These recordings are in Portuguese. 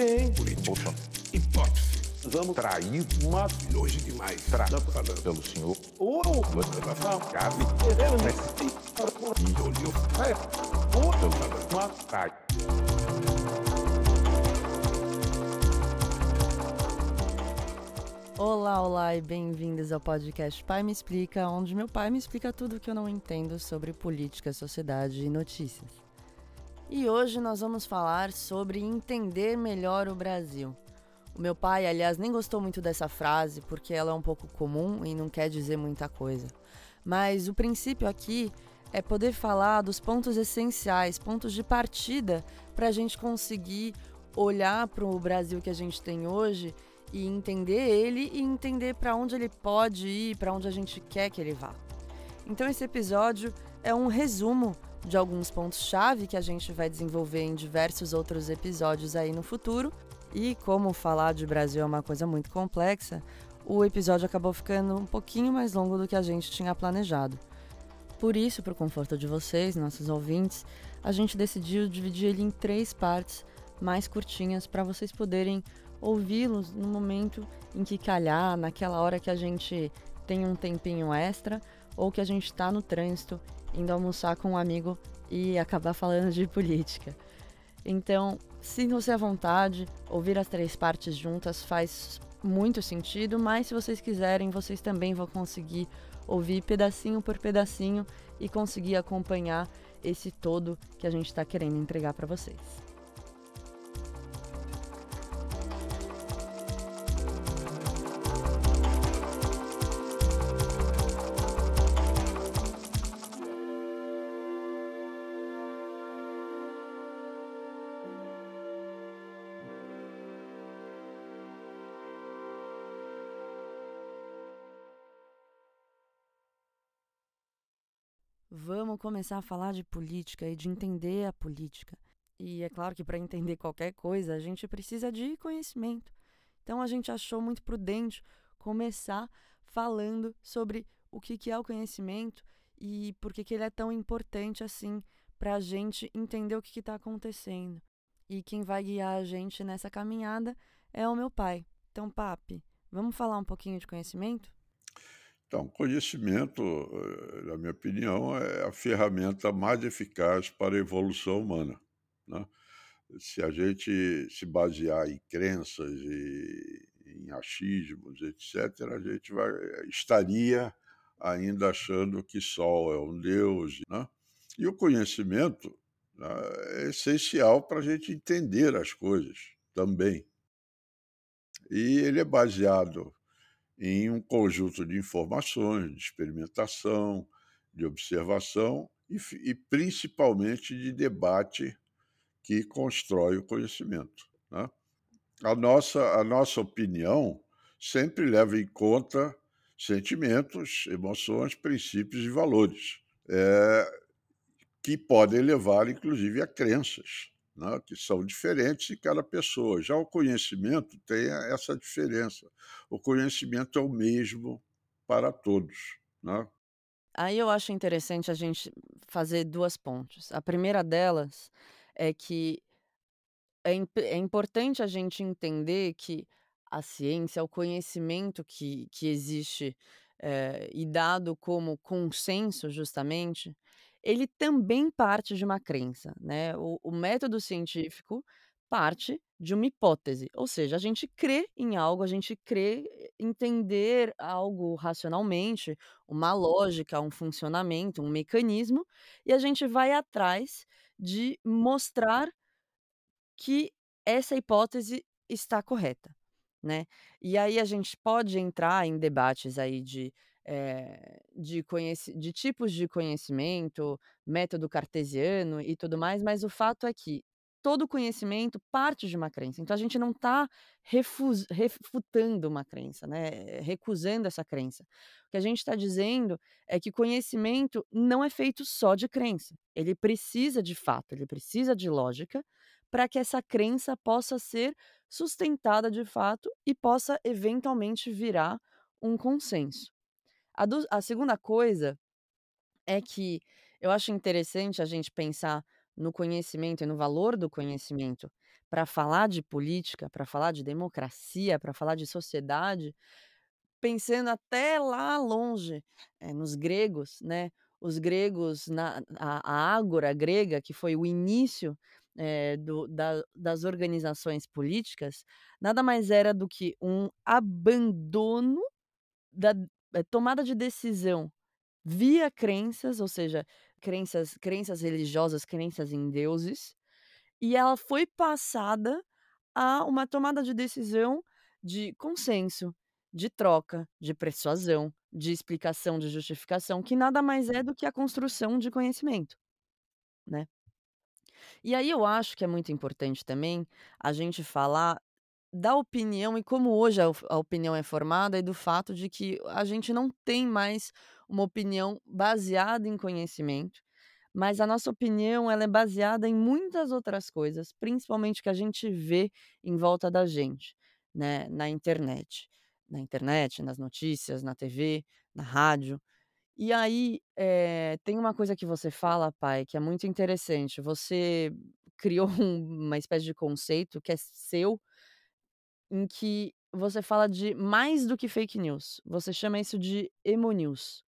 Sim. Política. Hipótese. Vamos trair uma Longe demais. tra Tá falando. pelo senhor. Oh, Gabi. Olhou. Uma trai. Olá, olá e bem-vindos ao podcast Pai Me Explica, onde meu pai me explica tudo o que eu não entendo sobre política, sociedade e notícias. E hoje nós vamos falar sobre entender melhor o Brasil. O meu pai, aliás, nem gostou muito dessa frase porque ela é um pouco comum e não quer dizer muita coisa. Mas o princípio aqui é poder falar dos pontos essenciais, pontos de partida para a gente conseguir olhar para o Brasil que a gente tem hoje e entender ele e entender para onde ele pode ir, para onde a gente quer que ele vá. Então esse episódio é um resumo de alguns pontos-chave que a gente vai desenvolver em diversos outros episódios aí no futuro. E como falar de Brasil é uma coisa muito complexa, o episódio acabou ficando um pouquinho mais longo do que a gente tinha planejado. Por isso, para o conforto de vocês, nossos ouvintes, a gente decidiu dividir ele em três partes mais curtinhas para vocês poderem ouvi-los no momento em que calhar, naquela hora que a gente tem um tempinho extra ou que a gente está no trânsito indo almoçar com um amigo e acabar falando de política. Então, sintam-se à vontade, ouvir as três partes juntas faz muito sentido, mas se vocês quiserem, vocês também vão conseguir ouvir pedacinho por pedacinho e conseguir acompanhar esse todo que a gente está querendo entregar para vocês. Começar a falar de política e de entender a política. E é claro que para entender qualquer coisa a gente precisa de conhecimento. Então a gente achou muito prudente começar falando sobre o que, que é o conhecimento e por que, que ele é tão importante assim para a gente entender o que está acontecendo. E quem vai guiar a gente nessa caminhada é o meu pai. Então, Papi, vamos falar um pouquinho de conhecimento? Então, conhecimento, eh, na minha opinião, é a ferramenta mais eficaz para a evolução humana. Né? Se a gente se basear em crenças e em achismos, etc., a gente vai, estaria ainda achando que Sol é um Deus. Né? E o conhecimento né, é essencial para a gente entender as coisas também. E ele é baseado em um conjunto de informações, de experimentação, de observação e, e principalmente de debate que constrói o conhecimento. Né? A, nossa, a nossa opinião sempre leva em conta sentimentos, emoções, princípios e valores, é, que podem levar, inclusive, a crenças né, que são diferentes em cada pessoa. Já o conhecimento tem essa diferença. O conhecimento é o mesmo para todos. Né? Aí eu acho interessante a gente fazer duas pontes. A primeira delas é que é, é importante a gente entender que a ciência, o conhecimento que, que existe é, e dado como consenso, justamente, ele também parte de uma crença, né? O, o método científico parte de uma hipótese, ou seja, a gente crê em algo, a gente crê entender algo racionalmente, uma lógica, um funcionamento, um mecanismo, e a gente vai atrás de mostrar que essa hipótese está correta, né? E aí a gente pode entrar em debates aí de eh, de, de tipos de conhecimento, método cartesiano e tudo mais, mas o fato é que todo conhecimento parte de uma crença. Então a gente não está refutando uma crença, né? recusando essa crença. O que a gente está dizendo é que conhecimento não é feito só de crença. Ele precisa de fato, ele precisa de lógica para que essa crença possa ser sustentada de fato e possa eventualmente virar um consenso. A, do, a segunda coisa é que eu acho interessante a gente pensar no conhecimento e no valor do conhecimento para falar de política, para falar de democracia, para falar de sociedade, pensando até lá longe, eh, nos gregos, né, os gregos na a a ágora grega, que foi o início, eh, do da das organizações políticas, nada mais era do que um abandono da tomada de decisão via crenças, ou seja, crenças crenças religiosas, crenças em deuses, e ela foi passada a uma tomada de decisão de consenso, de troca, de persuasão, de explicação, de justificação, que nada mais é do que a construção de conhecimento, né. E aí eu acho que é muito importante também a gente falar da opinião e como hoje a opinião é formada e do fato de que a gente não tem mais uma opinião baseada em conhecimento, mas a nossa opinião ela é baseada em muitas outras coisas, principalmente que a gente vê em volta da gente, né, na internet. Na internet, nas notícias, na TV, na rádio. E aí, eh, tem uma coisa que você fala, pai, que é muito interessante. Você criou um uma espécie de conceito que é seu, em que você fala de mais do que fake news. Você chama isso de emo-news.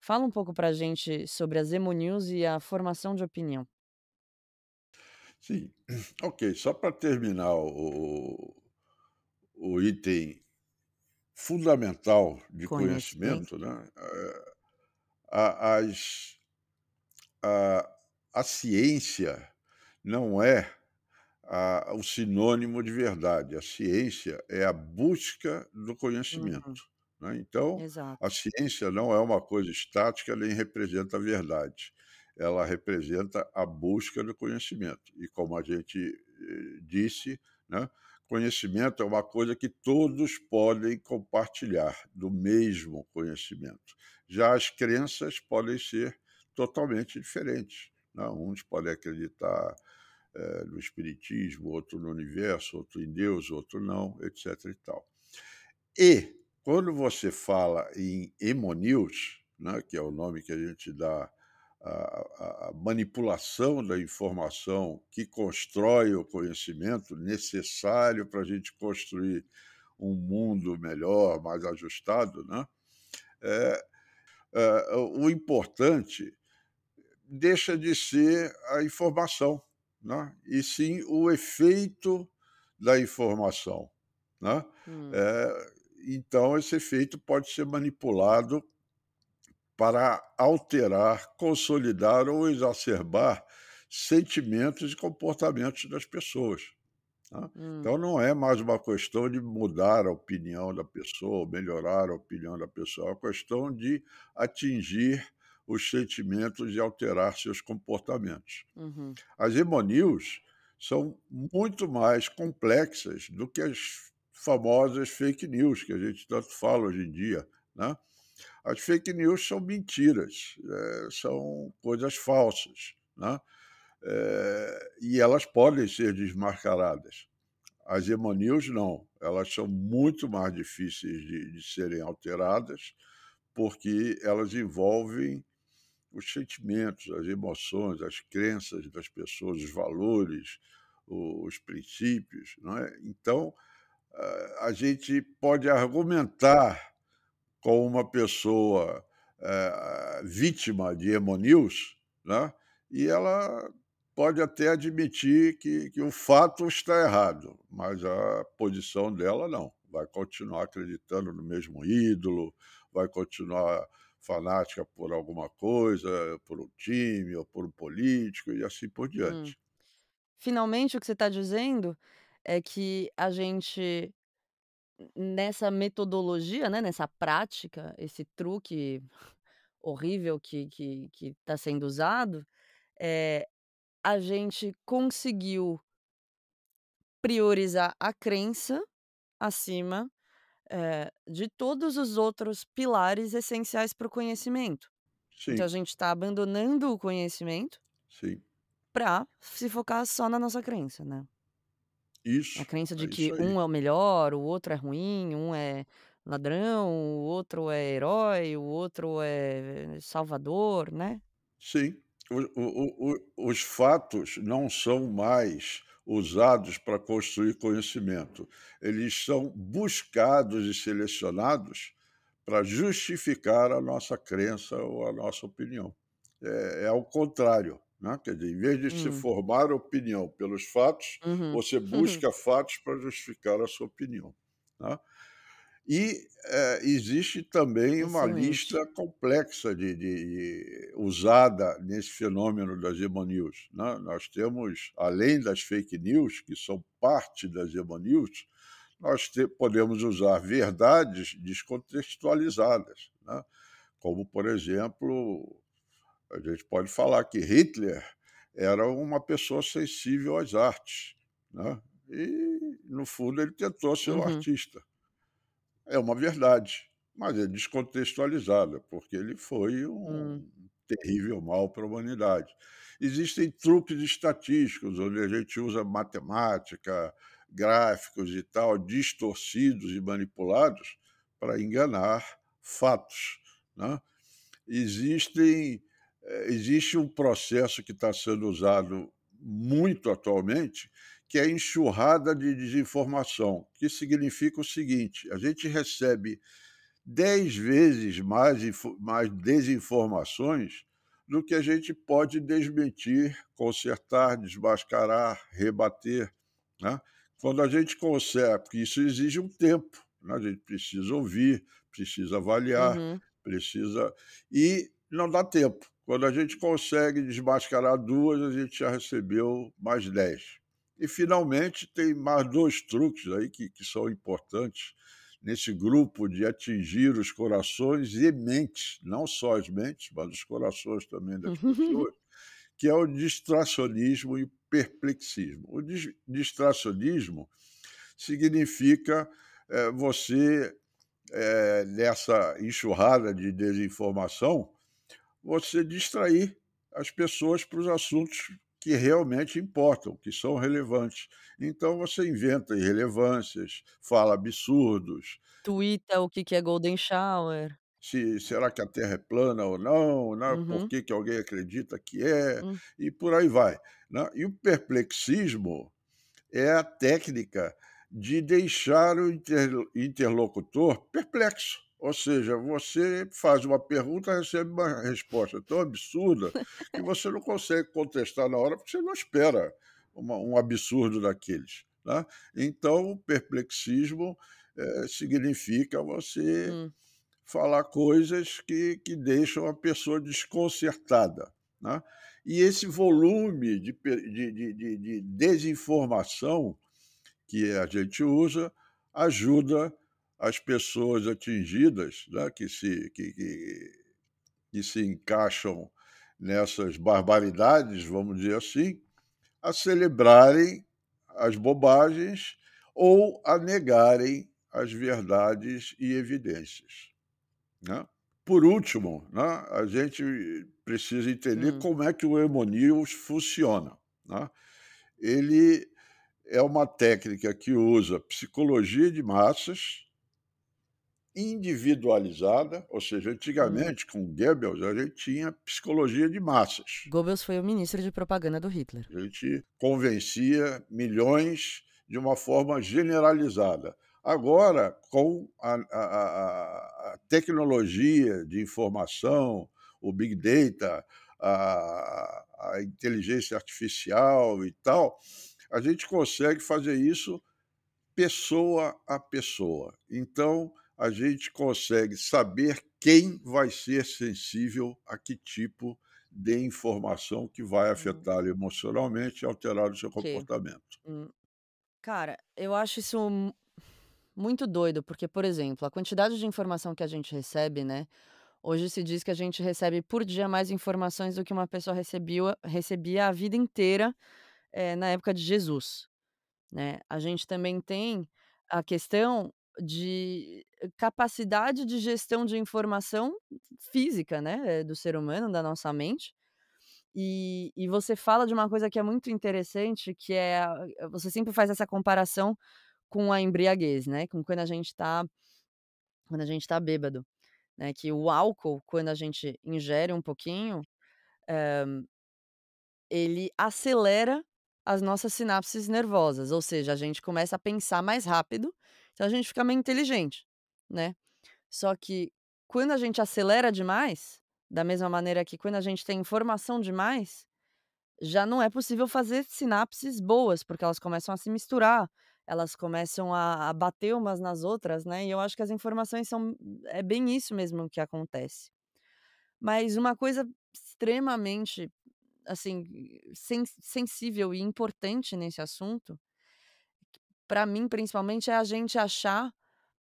Fala um pouco pra gente sobre as emo-news e a formação de opinião. Sim. Ok, só para terminar o o item fundamental de Conhecimento. conhecimento, né, a as a a ciência não é a o sinônimo de verdade, a ciência é a busca do Uhum. conhecimento, né, então, a Exato. ciência não é uma coisa estática, nem representa a verdade, ela representa a busca do conhecimento. E como a gente, eh, disse, né, conhecimento é uma coisa que todos podem compartilhar, do mesmo conhecimento. Já as crenças podem ser totalmente diferentes, né, uns podem acreditar, eh, no espiritismo, outro no universo, outro em Deus, outro não, etc e tal. E, quando você fala em emo-news, né, que é o nome que a gente dá à à manipulação da informação que constrói o conhecimento necessário pra gente construir um mundo melhor, mais ajustado, né, eh eh, o importante deixa de ser a informação, né, e sim o efeito da informação, né. Hum. Eh, então esse efeito pode ser manipulado para alterar, consolidar ou exacerbar sentimentos e comportamentos das pessoas, né. Hum. Então não é mais uma questão de mudar a opinião da pessoa melhorar a opinião da pessoa, é uma questão de atingir os sentimentos e alterar seus comportamentos. Uhum. As emo-news são muito mais complexas do que as famosas fake news, que a gente tanto fala hoje em dia, né. As fake news são mentiras, eh, são coisas falsas, né, eh, e elas podem ser desmascaradas. As emo-news não, elas são muito mais difíceis de de serem alteradas, porque elas envolvem os sentimentos, as emoções, as crenças das pessoas, os valores, os princípios, não é. Então, a gente pode argumentar com uma pessoa, eh, vítima de emo-news, né, e ela pode até admitir que que o fato está errado, mas a posição dela não, vai continuar acreditando no mesmo ídolo, vai continuar fanática por alguma coisa, por um time ou por um político e assim por Hum. diante. Finalmente o que você tá dizendo é que a gente nessa metodologia, né, nessa prática, esse truque horrível que que que tá sendo usado, eh, a gente conseguiu priorizar a crença acima, eh, de todos os outros pilares essenciais para o conhecimento. Então a Sim. gente tá abandonando o conhecimento Sim. pra se focar só na nossa crença, né. A Isso, crença é de que isso aí. um é o melhor, o outro é ruim, um é ladrão, o outro é herói, o outro é salvador, né. Sim. O o o os fatos não são mais usados para construir conhecimento, eles são buscados e selecionados para justificar a nossa crença ou a nossa opinião. É é ao contrário, né, quer dizer, em vez de se Hum. formar opinião pelos fatos, Uhum. você busca fatos para justificar a sua opinião, tá. E, eh, existe também uma Excelente. lista complexa de de usada nesse fenômeno das "Zero News", né. Nós temos, além das fake news, que são parte das "Zero News", nós te podemos usar verdades descontextualizadas, né, como, por exemplo, a gente pode falar que Hitler era uma pessoa sensível às artes, né, e no fundo ele tentou ser um Uhum. artista. É uma verdade, mas é descontextualizada, porque ele foi Hum. um terrível mal para a humanidade. Existem truques estatísticos, onde a gente usa matemática, gráficos e tal, distorcidos e manipulados para enganar fatos, né. Existem eh, existe um processo que está sendo usado muito atualmente, que é enxurrada de desinformação, que significa o seguinte: a gente recebe 10 vezes mais mais desinformações do que a gente pode desmentir, consertar, desmascarar, rebater, né. Quando a gente consegue porque isso exige um tempo, né, a gente precisa ouvir, precisa avaliar, Uhum. precisa e não dá tempo. Quando a gente consegue desmascarar 2, a gente já recebeu mais 10. E finalmente tem mais 2 truques aí que que são importantes nesse grupo de atingir os corações e mentes, não só as mentes, mas os corações também das pessoas, que é o distracionismo e o perplexismo. O dis distracionismo significa, eh, você, eh, nessa enxurrada de desinformação, você distrair as pessoas para os assuntos que realmente importam, que são relevantes. Então você inventa irrelevâncias, fala absurdos Tuita o que que é golden shower. se será que a terra é plana ou não, né, por Uhum. que que alguém acredita que é, Hum. e por aí vai, né. E o perplexismo é a técnica de deixar o interlo interlocutor perplexo, ou seja, você faz uma pergunta, recebe uma resposta tão absurda que você não consegue contestar na hora, porque você não espera uma um absurdo daqueles, né. Então o perplexismo, eh, significa você Hum. falar coisas que que deixam a pessoa desconcertada, né. E esse volume de de de de desinformação que a gente usa, ajuda as pessoas atingidas, né, que se que que que se encaixam nessas barbaridades, vamos dizer assim, a celebrarem as bobagens ou a negarem as verdades e evidências, né. Por último, né, a gente precisa entender Hum. como é que o Emo News funciona, né. Ele é uma técnica que usa psicologia de massas individualizada, ou seja, Hum. antigamente com Goebbels, a gente tinha psicologia de massas. Goebbels foi o ministro de propaganda do Hitler. A gente convencia milhões de uma forma generalizada. Agora, com a a a a tecnologia de informação, o big data, a a inteligência artificial e tal, a gente consegue fazer isso pessoa a pessoa. Então, a gente consegue saber quem vai ser sensível a que tipo de informação que vai Hum. afetá-lo emocionalmente e alterar o seu Que comportamento. hum. Cara, eu acho isso mu muito doido, porque, por exemplo, a quantidade de informação que a gente recebe, né, hoje se diz que a gente recebe por dia mais informações do que uma pessoa recebiu recebia a vida inteira, eh, na época de Jesus, né. A gente também tem a questão de capacidade de gestão de informação física, né, do ser humano, da nossa mente. E e você fala de uma coisa que é muito interessante, que é a você sempre faz essa comparação com a embriaguez, né, com quando a gente tá quando a gente tá bêbado, né, que o álcool, quando a gente ingere um pouquinho, hã ele acelera as nossas sinapses nervosas, ou seja, a gente começa a pensar mais rápido, então a gente fica meio inteligente, né. Só que quando a gente acelera demais, da mesma maneira que quando a gente tem informação demais, já não é possível fazer sinapses boas, porque elas começam a se misturar, elas começam a a bater umas nas outras, né, e eu acho que as informações são é bem isso mesmo que acontece. Mas uma coisa extremamente, assim, sen sensível e importante nesse assunto, pra mim principalmente, é a gente achar,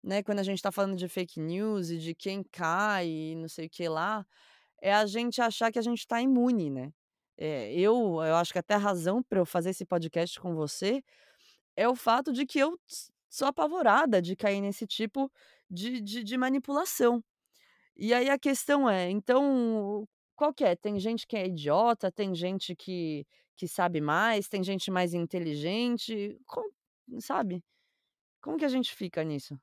né, quando a gente tá falando de fake news e de quem cai e não sei o que lá, é a gente achar que a gente tá imune, né. Eh, eu eu acho que até a razão pra eu fazer esse podcast com você, é o fato de que eu sou apavorada de cair nesse tipo de de de manipulação. E aí a questão é, então, qual que é? Tem gente que é idiota, tem gente que que sabe mais, tem gente mais inteligente, sabe? Como que a gente fica nisso?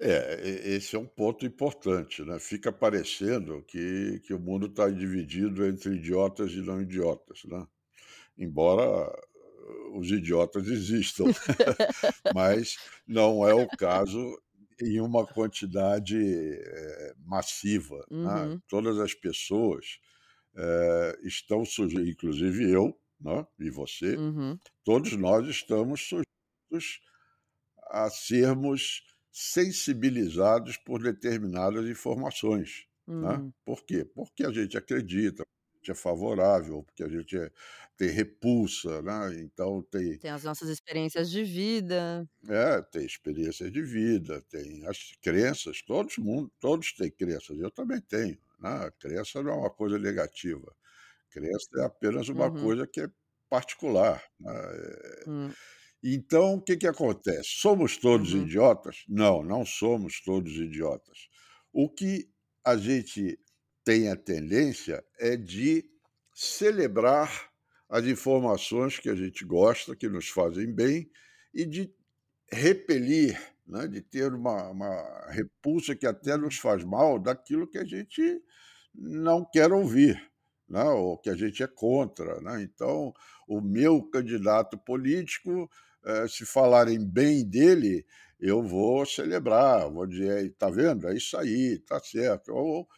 É, esse é um ponto importante, né, fica parecendo que que o mundo está dividido entre idiotas e não idiotas, né. Embora os idiotas existam, mas não é o caso em uma quantidade, eh, massiva, né. Uhum. Todas as pessoas, eh, estão suje inclusive eu, né, e você, Uhum. todos nós estamos sujeitos a sermos sensibilizados por determinadas informações, né. Uhum. Por quê? Porque a gente acredita, é favorável, porque a gente é tem repulsa, né, então tem Tem as nossas experiências de vida. É, tem experiências de vida, tem as crenças, todos mundo todos têm crenças, eu também tenho, né, crença não é uma coisa negativa, crença é apenas uma Uhum. coisa que é particular, né, eh, Hum. então o que que acontece? Somos todos Uhum. idiotas? Não, não somos todos idiotas. O que a gente tem a tendência é de celebrar as informações que a gente gosta, que nos fazem bem, e de repelir, né, de ter uma uma repulsa que até nos Uhum. faz mal daquilo que a gente não quer ouvir, né, ou que a gente é contra, né. Então, o meu candidato político, eh, se falarem bem dele, eu vou celebrar, vou dizer: "Aí, tá vendo? É isso aí, tá certo". Ou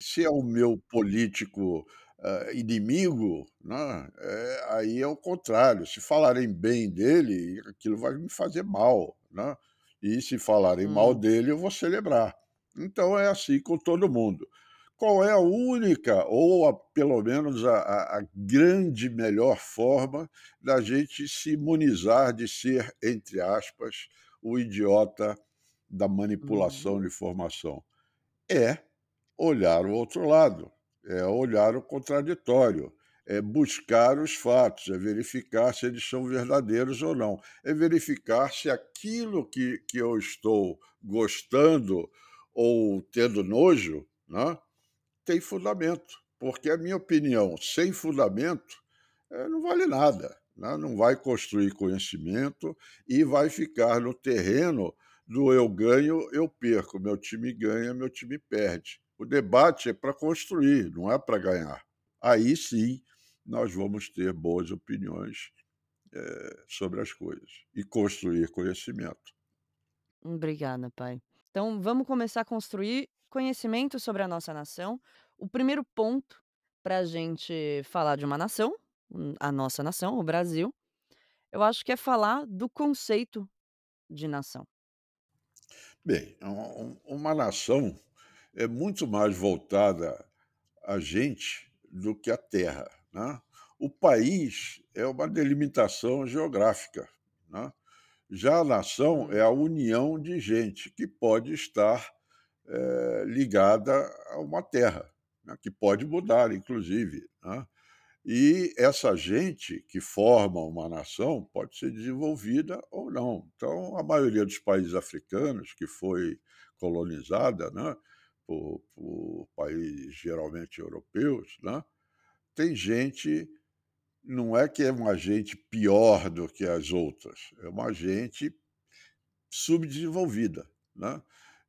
se é o meu político, hã, inimigo, né, eh, aí é o contrário, se falarem bem dele, aquilo vai me fazer mal, né, e se falarem mal Hum. dele, eu vou celebrar. Então é assim com todo mundo. Qual é a única ou a pelo menos a a a grande melhor forma da gente se imunizar de ser, entre aspas, "o idiota da manipulação Uhum. de informação"? É olhar o outro lado, é olhar o contraditório, é buscar os fatos, é verificar se eles são verdadeiros ou não, é verificar se aquilo que que eu estou gostando ou tendo nojo, né, tem fundamento, porque a minha opinião sem fundamento, eh, não vale nada, né, não vai construir conhecimento e vai ficar no terreno do eu ganho, eu perco, meu time ganha, meu time perde. O debate é pra construir, não é pra ganhar. Aí sim, nós vamos ter boas opiniões, eh, sobre as coisas e construir conhecimento. Obrigada, pai. Então vamos começar a construir conhecimento sobre a nossa nação. O primeiro ponto pra gente falar de uma nação, hum, a nossa nação, o Brasil, eu acho que é falar do conceito de nação. Bem, um uma nação é muito mais voltada a gente do que a terra, né. O país é uma delimitação geográfica, né. Já a nação é Hum. a união de gente que pode estar, eh, ligada a uma terra, né, que pode mudar inclusive, né. E essa gente que forma uma nação pode ser desenvolvida ou não. Então a maioria dos países africanos que foi colonizada, né, por por países geralmente europeus, né, tem gente não é que é uma gente pior do que as outras, é uma gente subdesenvolvida, né.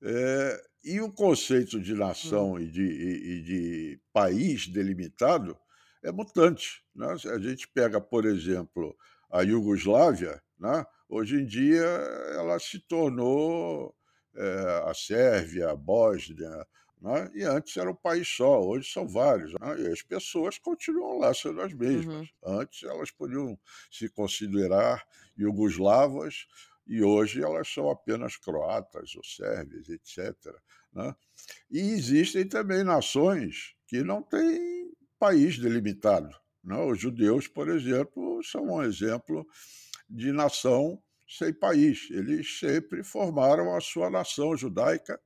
Eh, e o conceito de Hum. nação e de e e de país delimitado é mutante. Né? A gente pega, por exemplo, a Iugoslávia, né? hoje em dia ela se tornou é, a Sérvia, a Bósnia, né? e antes era um país só, hoje são vários. Né? E as pessoas continuam lá sendo as mesmas. Uhum. Antes elas podiam se considerar iugoslavas e hoje elas são apenas croatas ou sérvias, etc. Né? E existem também nações que não têm país delimitado. Né? Os judeus, por exemplo, são um exemplo de nação sem país. Eles sempre formaram a sua nação judaica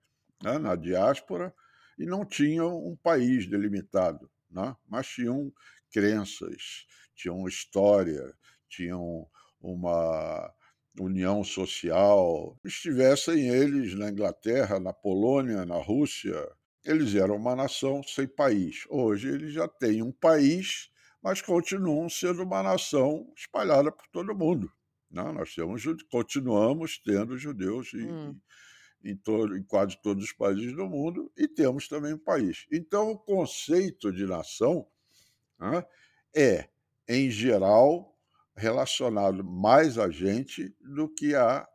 né, na diáspora e não tinham um país delimitado, né? mas tinham crenças, tinham história, tinham uma união social. Estivessem eles na Inglaterra, na Polônia, na Rússia, eles eram uma nação sem país. Hoje eles já têm um país, mas continuam sendo uma nação espalhada por todo o mundo. Não, né? nós temos, continuamos tendo judeus em, hum. em, todo, em quase todos os países do mundo e temos também um país. Então, o conceito de nação né, é, em geral, relacionado mais a gente do que a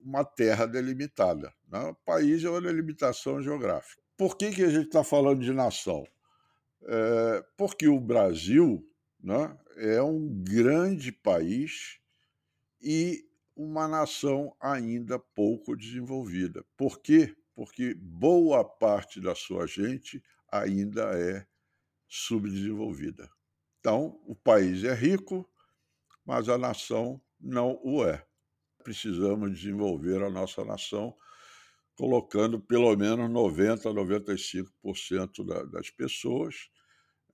uma terra delimitada. Né? O país é uma delimitação geográfica. Por que, que a gente está falando de nação? É, porque o Brasil né, é um grande país e uma nação ainda pouco desenvolvida. Por quê? Porque boa parte da sua gente ainda é subdesenvolvida. Então, o país é rico, mas a nação não o é. Precisamos desenvolver a nossa nação colocando pelo menos 90% a 95% da, das pessoas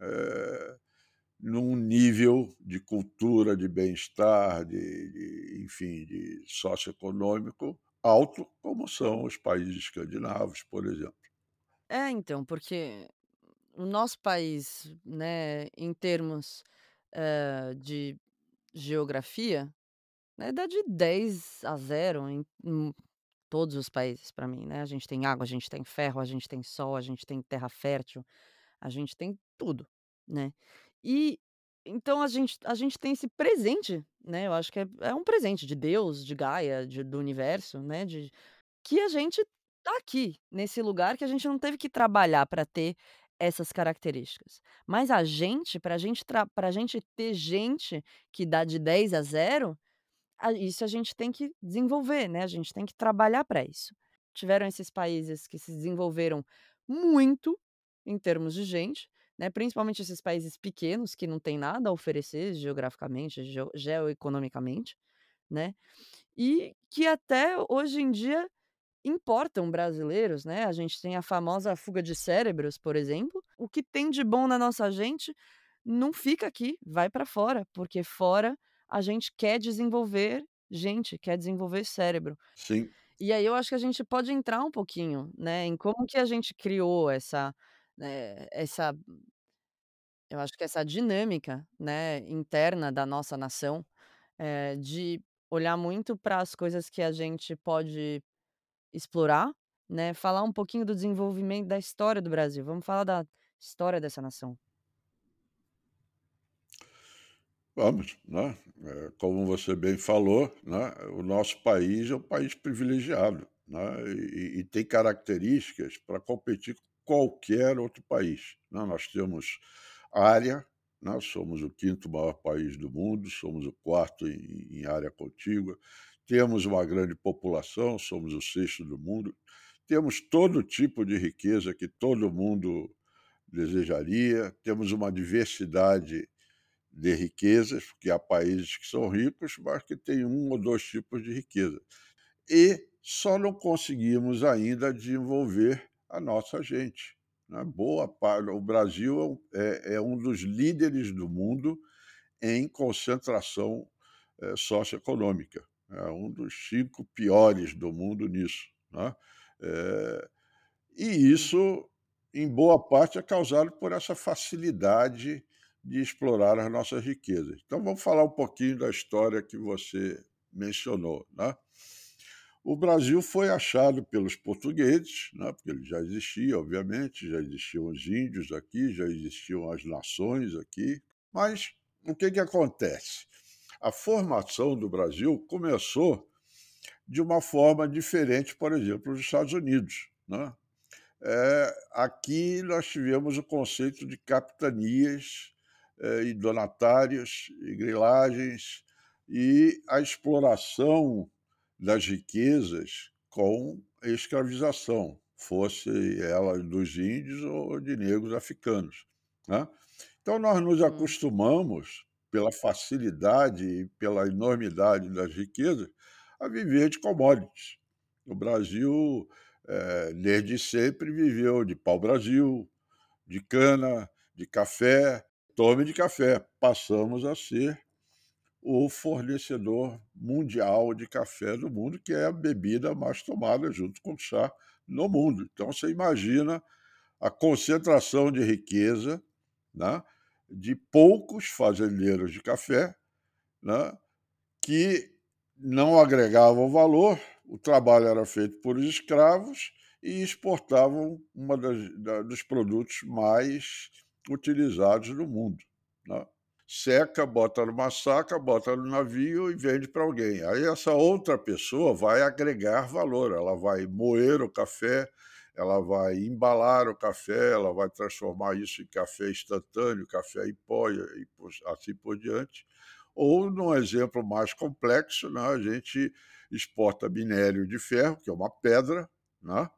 é, num nível de cultura, de bem-estar, de, de, enfim, de socioeconômico alto, como são os países escandinavos, por exemplo. É, então, porque o nosso país, né, em termos uh, de geografia, né, dá de 10 a 0 em, em todos os países para mim, né? A gente tem água, a gente tem ferro, a gente tem sol, a gente tem terra fértil, a gente tem tudo, né? E então a gente a gente tem esse presente, né? Eu acho que é, é um presente de Deus, de Gaia, de, do universo, né? De que a gente tá aqui nesse lugar que a gente não teve que trabalhar para ter essas características. Mas a gente, para gente para gente ter gente que dá de 10 a 0, a isso a gente tem que desenvolver, né, a gente tem que trabalhar para isso. Tiveram esses países que se desenvolveram muito em termos de gente, né, principalmente esses países pequenos que não têm nada a oferecer geograficamente, geo geoeconomicamente, né, e que até hoje em dia importam brasileiros, né, a gente tem a famosa fuga de cérebros, por exemplo. O que tem de bom na nossa gente não fica aqui, vai para fora, porque fora a gente quer desenvolver gente, quer desenvolver cérebro. Sim. E aí eu acho que a gente pode entrar um pouquinho, né, em como que a gente criou essa, né, essa eu acho que essa dinâmica, né, interna da nossa nação, eh, de olhar muito para as coisas que a gente pode explorar, né, falar um pouquinho do desenvolvimento da história do Brasil. Vamos falar da história dessa nação. Vamos, né? É, como você bem falou, né? O nosso país é um país privilegiado, né? E, e tem características para competir com qualquer outro país. Né? Nós temos área, né? somos o quinto maior país do mundo, somos o quarto em, em área contígua, temos uma grande população, somos o sexto do mundo, temos todo tipo de riqueza que todo mundo desejaria, temos uma diversidade de riquezas, porque há países que são ricos, mas que têm um ou dois tipos de riqueza. E só não conseguimos ainda desenvolver a nossa gente. Né? Boa parte, o Brasil é, é um dos líderes do mundo em concentração é, socioeconômica é um dos cinco piores do mundo nisso. Né? É, e isso, em boa parte, é causado por essa facilidade de explorar as nossas riquezas. Então, vamos falar um pouquinho da história que você mencionou. Né? O Brasil foi achado pelos portugueses, né, porque ele já existia, obviamente, já existiam os índios aqui, já existiam as nações aqui. Mas o que, que acontece? A formação do Brasil começou de uma forma diferente, por exemplo, nos Estados Unidos. Né? É, aqui nós tivemos o conceito de capitanias é, e donatários e grilagens e a exploração das riquezas com escravização, fosse ela dos índios ou de negros africanos. Né? Então, nós nos acostumamos, pela facilidade e pela enormidade das riquezas, a viver de commodities. O Brasil, eh, desde sempre, viveu de pau-brasil, de cana, de café. Tome de café. Passamos a ser o fornecedor mundial de café do mundo, que é a bebida mais tomada junto com o chá no mundo. Então você imagina a concentração de riqueza né, de poucos fazendeiros de café né, que não agregavam valor, o trabalho era feito por escravos e exportavam um dos produtos mais utilizados no mundo. Né? seca, bota numa saca, bota no navio e vende para alguém. Aí essa outra pessoa vai agregar valor, ela vai moer o café, ela vai embalar o café, ela vai transformar isso em café instantâneo, café em pó e assim por diante. Ou, num exemplo mais complexo, né, a gente exporta minério de ferro, que é uma pedra, né?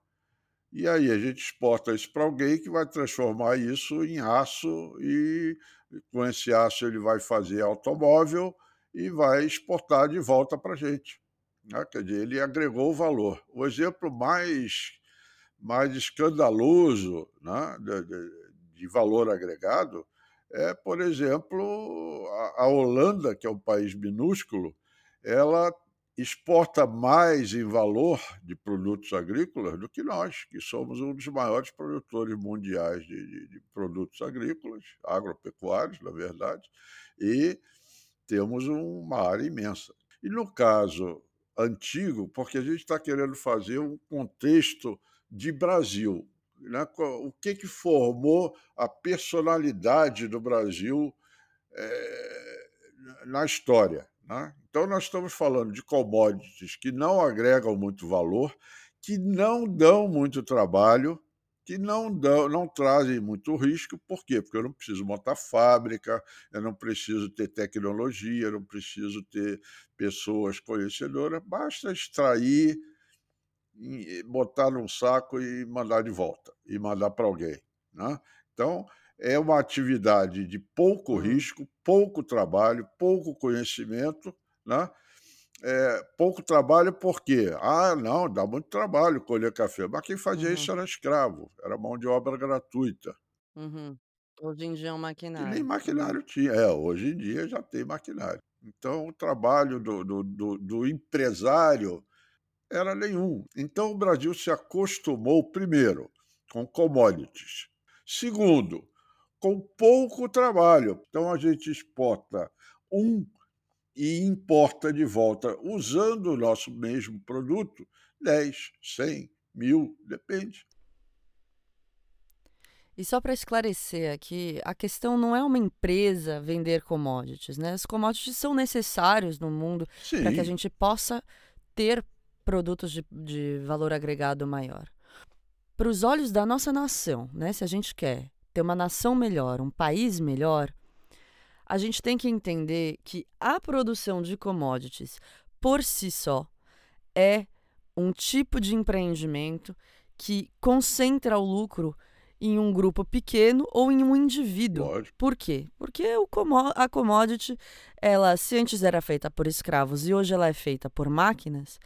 E aí a gente exporta isso para alguém que vai transformar isso em aço e com esse aço ele vai fazer automóvel e vai exportar de volta para a gente. Né? Quer dizer, ele agregou valor. O exemplo mais, mais escandaloso né, de, de, de valor agregado é, por exemplo, a, a Holanda, que é um país minúsculo, ela exporta mais em valor de produtos agrícolas do que nós, que somos um dos maiores produtores mundiais de, de, de produtos agrícolas, agropecuários, na verdade, e temos uma área imensa. E no caso antigo, porque a gente está querendo fazer um contexto de Brasil, né? o que, que formou a personalidade do Brasil é, na história. Né? Então, nós estamos falando de commodities que não agregam muito valor, que não dão muito trabalho, que não, dão, não trazem muito risco. Por quê? Porque eu não preciso montar fábrica, eu não preciso ter tecnologia, eu não preciso ter pessoas conhecedoras, basta extrair, botar num saco e mandar de volta, e mandar para alguém. Né? Então, é uma atividade de pouco Uhum. risco, pouco trabalho, pouco conhecimento, né? É, pouco trabalho por quê? Ah, não, dá muito trabalho colher café. Mas quem fazia Uhum. isso era escravo, era mão de obra gratuita. Uhum. Hoje em dia é um E nem maquinário. maquinário tinha. É, hoje em dia já tem maquinário. Então, o trabalho do, do, do, do empresário era nenhum. Então, o Brasil se acostumou, primeiro, com commodities. Segundo, com pouco trabalho. Então, a gente exporta um e importa de volta, usando o nosso mesmo produto, 10, 100, mil, depende. E só para esclarecer aqui, a questão não é uma empresa vender commodities, né? Os commodities são necessários no mundo para que a gente possa ter produtos de, de valor agregado maior. Para os olhos da nossa nação, né? Se a gente quer ter uma nação melhor, um país melhor, a gente tem que entender que a produção de commodities por si só é um tipo de empreendimento que concentra o lucro em um grupo pequeno ou em um indivíduo. lógico. Por quê? Porque a commodity, ela, se antes era feita por escravos e hoje ela é feita por máquinas,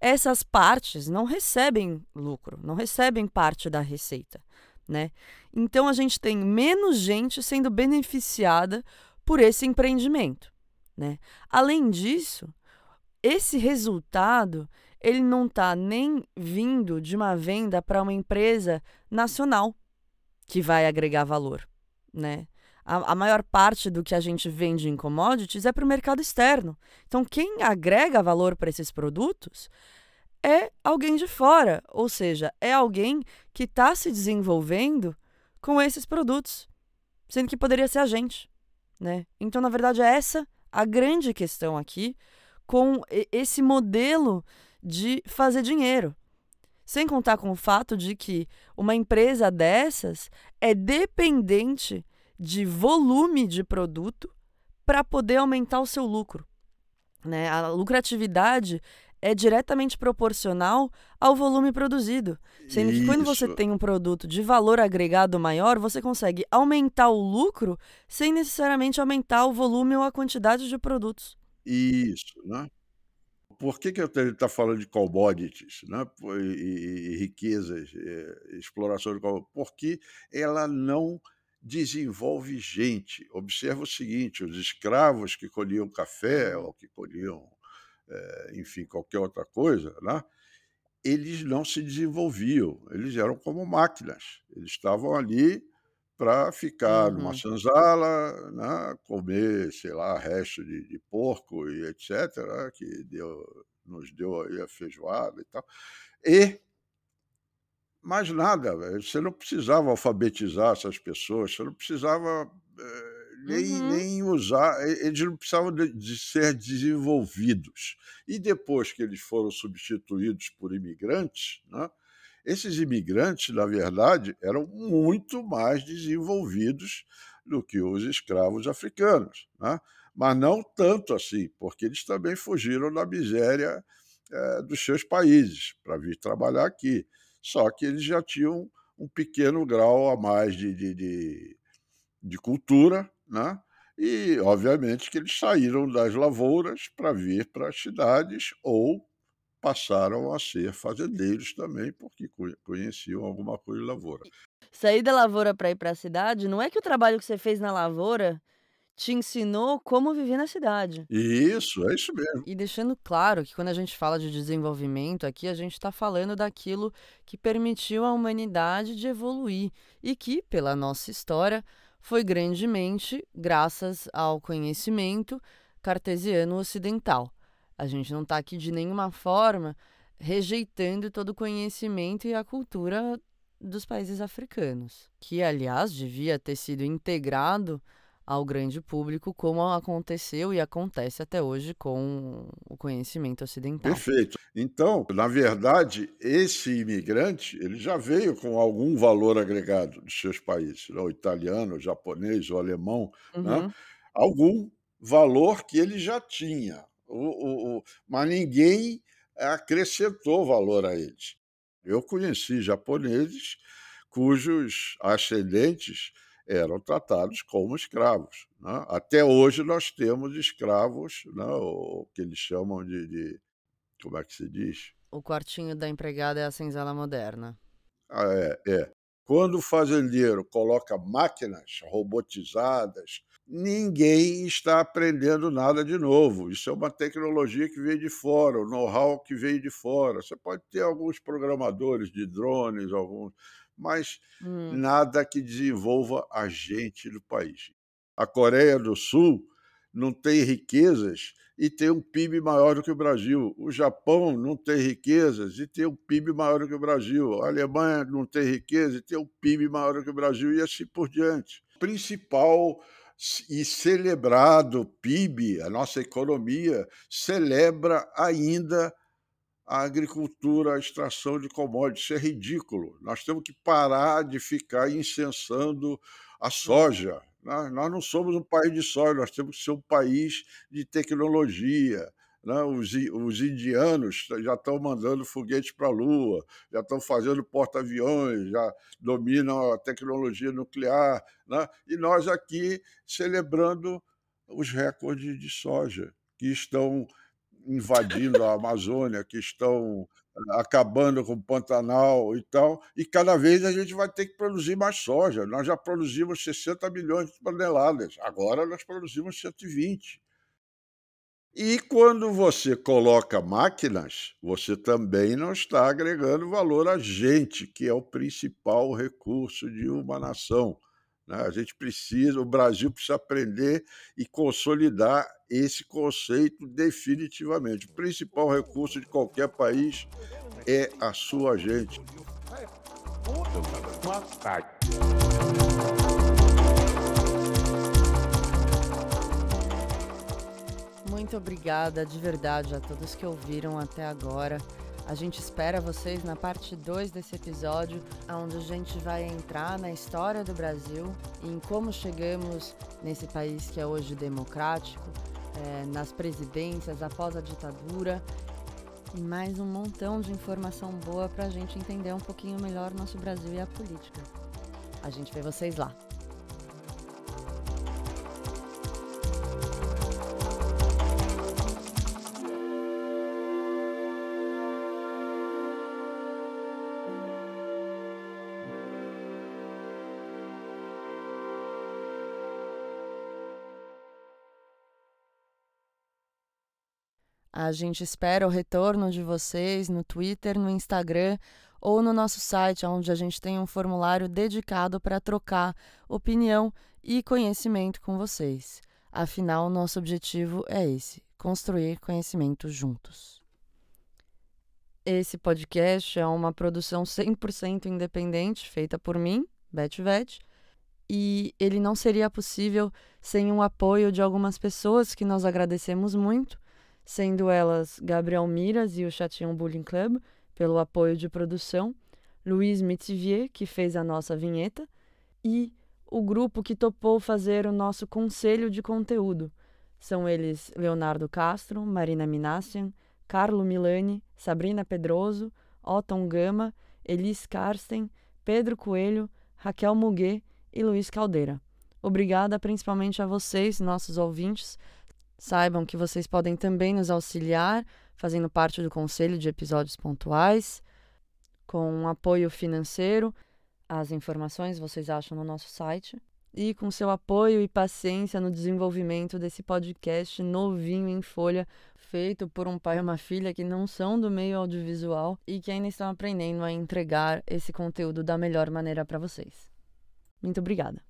essas partes não recebem lucro, não recebem parte da receita, né? Então a gente tem menos gente sendo beneficiada por esse empreendimento, né? Além disso, esse resultado ele não está nem vindo de uma venda para uma empresa nacional que vai agregar valor, né? A, a maior parte do que a gente vende em commodities é para o mercado externo. Então, quem agrega valor para esses produtos é alguém de fora, ou seja, é alguém que está se desenvolvendo com esses produtos, sendo que poderia ser a gente, né? Então, na verdade, é essa a grande questão aqui com esse modelo de fazer dinheiro. Sem contar com o fato de que uma empresa dessas é dependente de volume de produto para poder aumentar o seu lucro. Né? A lucratividade é diretamente proporcional ao volume produzido. Sendo que quando você tem um produto de valor agregado maior, você consegue aumentar o lucro sem necessariamente aumentar o volume ou a quantidade de produtos. Isso, né? Por que, que ele está falando de commodities né? e, e, e riquezas, e, eh, exploração de commodities? Porque ela não desenvolve gente. Observa o seguinte: os escravos que colhiam café ou que colhiam é, enfim, qualquer outra coisa, né? eles não se desenvolviam, eles eram como máquinas, eles estavam ali para ficar uhum. numa senzala, né? comer, sei lá, resto de, de porco e etc., né? que deu, nos deu aí a feijoada e tal. E mais nada, você não precisava alfabetizar essas pessoas, você não precisava eh, nem, uhum. nem usar, eles não precisavam de, de, ser desenvolvidos. E depois que eles foram substituídos por imigrantes, né, esses imigrantes, na verdade, eram muito mais desenvolvidos do que os escravos africanos. Né? Mas não tanto assim, porque eles também fugiram da miséria é, dos seus países para vir trabalhar aqui. Só que eles já tinham um pequeno grau a mais de, de, de, de cultura, né? E, obviamente, que eles saíram das lavouras para vir para as cidades ou passaram a ser fazendeiros também, porque conheciam alguma coisa de lavoura. Sair da lavoura para ir para a cidade, não é que o trabalho que você fez na lavoura te ensinou como viver na cidade. Isso, é isso mesmo. E deixando claro que quando a gente fala de desenvolvimento aqui, a gente está falando daquilo que permitiu à humanidade de evoluir e que, pela nossa história, foi grandemente graças ao conhecimento cartesiano ocidental. A gente não está aqui de nenhuma forma rejeitando todo o conhecimento e a cultura dos países africanos, que, aliás, devia ter sido integrado ao grande público, como aconteceu e acontece até hoje com o conhecimento ocidental. Perfeito. Então, na verdade, esse imigrante ele já veio com algum valor agregado dos seus países, né? o italiano, o japonês, o alemão, né? uhum. né? algum valor que ele já tinha, o, o, o, mas ninguém acrescentou valor a eles. Eu conheci japoneses cujos ascendentes eram tratados como escravos. Né? Até hoje nós temos escravos, né? o que eles chamam de, de, Como é que se diz? O quartinho da empregada é a senzala moderna. Ah, é, é. Quando o fazendeiro coloca máquinas robotizadas, ninguém está aprendendo nada de novo. Isso é uma tecnologia que veio de fora, o know-how que veio de fora. Você pode ter alguns programadores de drones, alguns mas hum. nada que desenvolva a gente do país. A Coreia do Sul não tem riquezas e tem um PIB maior do que o Brasil. O Japão não tem riquezas e tem um PIB maior do que o Brasil. A Alemanha não tem riqueza e tem um PIB maior do que o Brasil e assim por diante. O principal e celebrado PIB, a nossa economia, celebra ainda a agricultura, a extração de commodities. Isso é ridículo. Nós temos que parar de ficar incensando a soja. Nós, não somos um país de soja, nós temos que ser um país de tecnologia. Né? Os, os indianos já estão mandando foguetes para a Lua, já estão fazendo porta-aviões, já dominam a tecnologia nuclear. Né? E nós aqui celebrando os recordes de soja que estão invadindo a Amazônia, que estão eh, acabando com o Pantanal e tal, e cada vez a gente vai ter que produzir mais soja. Nós já produzimos 60 milhões de toneladas, agora nós produzimos 120. E quando você coloca máquinas, você também não está agregando valor a gente, que é o principal recurso de uma nação. Né? A gente precisa, o Brasil precisa aprender e consolidar esse conceito definitivamente. O principal recurso de qualquer país é a sua gente. Muito obrigada de verdade a todos que ouviram até agora. A gente espera vocês na parte 2 desse episódio, onde a gente vai entrar na história do Brasil e em como chegamos nesse país que é hoje democrático, é, nas presidências após a ditadura e mais um montão de informação boa para a gente entender um pouquinho melhor nosso Brasil e a política. A gente vê vocês lá. A gente espera o retorno de vocês no Twitter, no Instagram ou no nosso site, onde a gente tem um formulário dedicado para trocar opinião e conhecimento com vocês. Afinal, nosso objetivo é esse: construir conhecimento juntos. Esse podcast é uma produção 100% independente, feita por mim, Beth Vet, e ele não seria possível sem o apoio de algumas pessoas que nós agradecemos muito sendo elas Gabriel Miras e o Chatinho Bullying Club, pelo apoio de produção, Luiz Mitivier, que fez a nossa vinheta, e o grupo que topou fazer o nosso conselho de conteúdo. São eles Leonardo Castro, Marina Minassian, Carlo Milani, Sabrina Pedroso, Otton Gama, Elis Karsten, Pedro Coelho, Raquel Muguet e Luiz Caldeira. Obrigada principalmente a vocês, nossos ouvintes, Saibam que vocês podem também nos auxiliar fazendo parte do conselho de episódios pontuais, com um apoio financeiro. As informações vocês acham no nosso site. E com seu apoio e paciência no desenvolvimento desse podcast novinho em folha, feito por um pai e uma filha que não são do meio audiovisual e que ainda estão aprendendo a entregar esse conteúdo da melhor maneira para vocês. Muito obrigada.